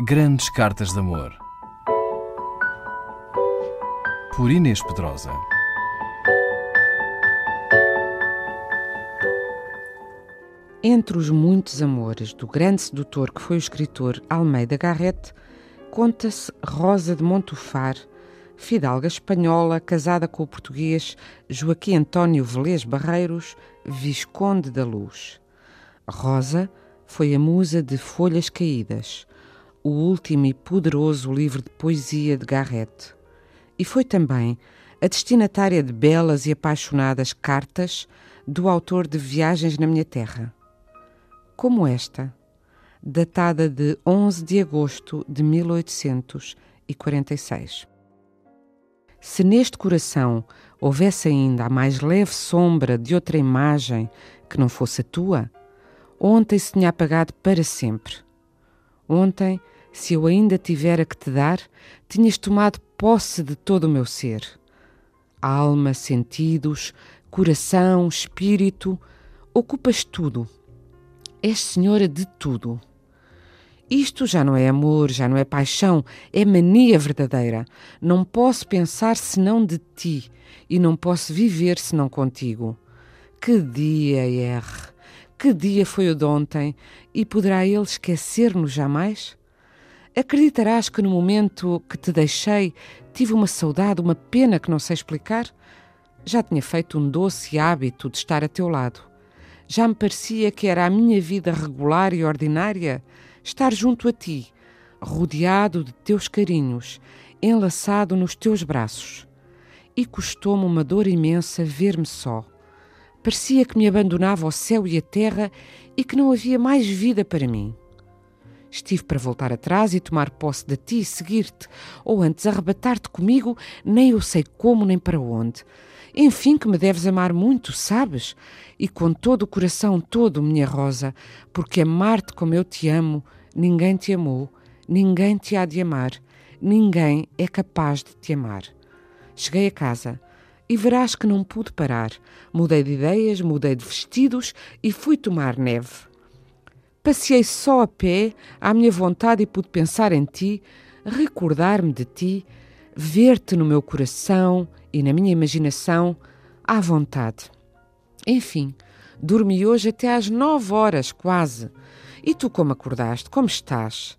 Grandes Cartas de Amor. Por Inês Pedrosa. Entre os muitos amores do grande sedutor que foi o escritor Almeida Garrett, conta-se Rosa de Montufar, fidalga espanhola casada com o português Joaquim António Velez Barreiros, Visconde da Luz. Rosa foi a musa de Folhas Caídas, o último e poderoso livro de poesia de Garrett. E foi também a destinatária de belas e apaixonadas cartas do autor de Viagens na Minha Terra como esta, datada de 11 de agosto de 1846. Se neste coração houvesse ainda a mais leve sombra de outra imagem que não fosse a tua, ontem se tinha apagado para sempre. Ontem, se eu ainda tivera que te dar, tinhas tomado posse de todo o meu ser. Alma, sentidos, coração, espírito, ocupas tudo És senhora de tudo. Isto já não é amor, já não é paixão, é mania verdadeira. Não posso pensar senão de ti e não posso viver senão contigo. Que dia, R! Que dia foi o de ontem e poderá ele esquecer-nos jamais? Acreditarás que no momento que te deixei tive uma saudade, uma pena que não sei explicar? Já tinha feito um doce hábito de estar a teu lado já me parecia que era a minha vida regular e ordinária estar junto a ti, rodeado de teus carinhos, enlaçado nos teus braços. E custou-me uma dor imensa ver-me só. Parecia que me abandonava o céu e a terra e que não havia mais vida para mim. Estive para voltar atrás e tomar posse de ti e seguir-te, ou antes arrebatar-te comigo, nem eu sei como nem para onde. Enfim, que me deves amar muito, sabes? E com todo o coração todo, minha rosa, porque amar-te como eu te amo, ninguém te amou, ninguém te há de amar, ninguém é capaz de te amar. Cheguei a casa e verás que não pude parar. Mudei de ideias, mudei de vestidos e fui tomar neve. Passei só a pé, à minha vontade, e pude pensar em ti, recordar-me de ti, ver-te no meu coração e na minha imaginação à vontade. Enfim, dormi hoje até às nove horas, quase. E tu como acordaste? Como estás?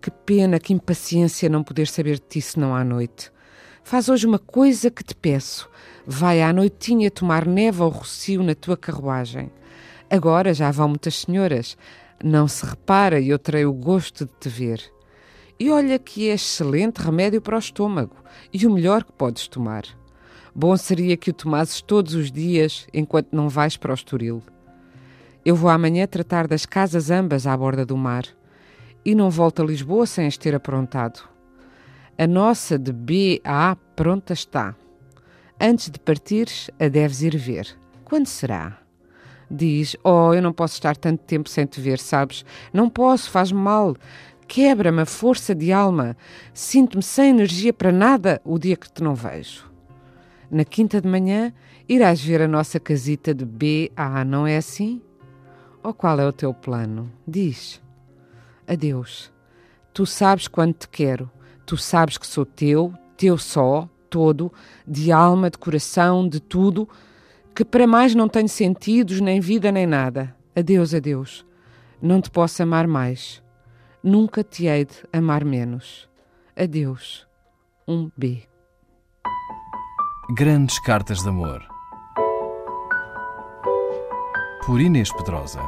Que pena, que impaciência não poder saber de ti senão à noite. Faz hoje uma coisa que te peço. Vai à noitinha tomar neve ao rocio na tua carruagem. Agora já vão muitas senhoras. Não se repara e eu terei o gosto de te ver. E olha que é excelente remédio para o estômago e o melhor que podes tomar. Bom seria que o tomasses todos os dias enquanto não vais para o Estoril. Eu vou amanhã tratar das casas ambas à borda do mar e não volto a Lisboa sem as ter aprontado. A nossa de B a A pronta está. Antes de partires, a deves ir ver. Quando será? Diz: Oh, eu não posso estar tanto tempo sem te ver, sabes? Não posso, faz-me mal. Quebra-me a força de alma. Sinto-me sem energia para nada o dia que te não vejo. Na quinta de manhã irás ver a nossa casita de B a A, não é assim? Ou qual é o teu plano? Diz. Adeus. Tu sabes quanto te quero. Tu sabes que sou teu, teu só, todo, de alma, de coração, de tudo, que para mais não tenho sentidos, nem vida, nem nada. Adeus, adeus. Não te posso amar mais. Nunca te hei de amar menos. Adeus. Um B. Grandes Cartas de Amor. Por Inês Pedrosa.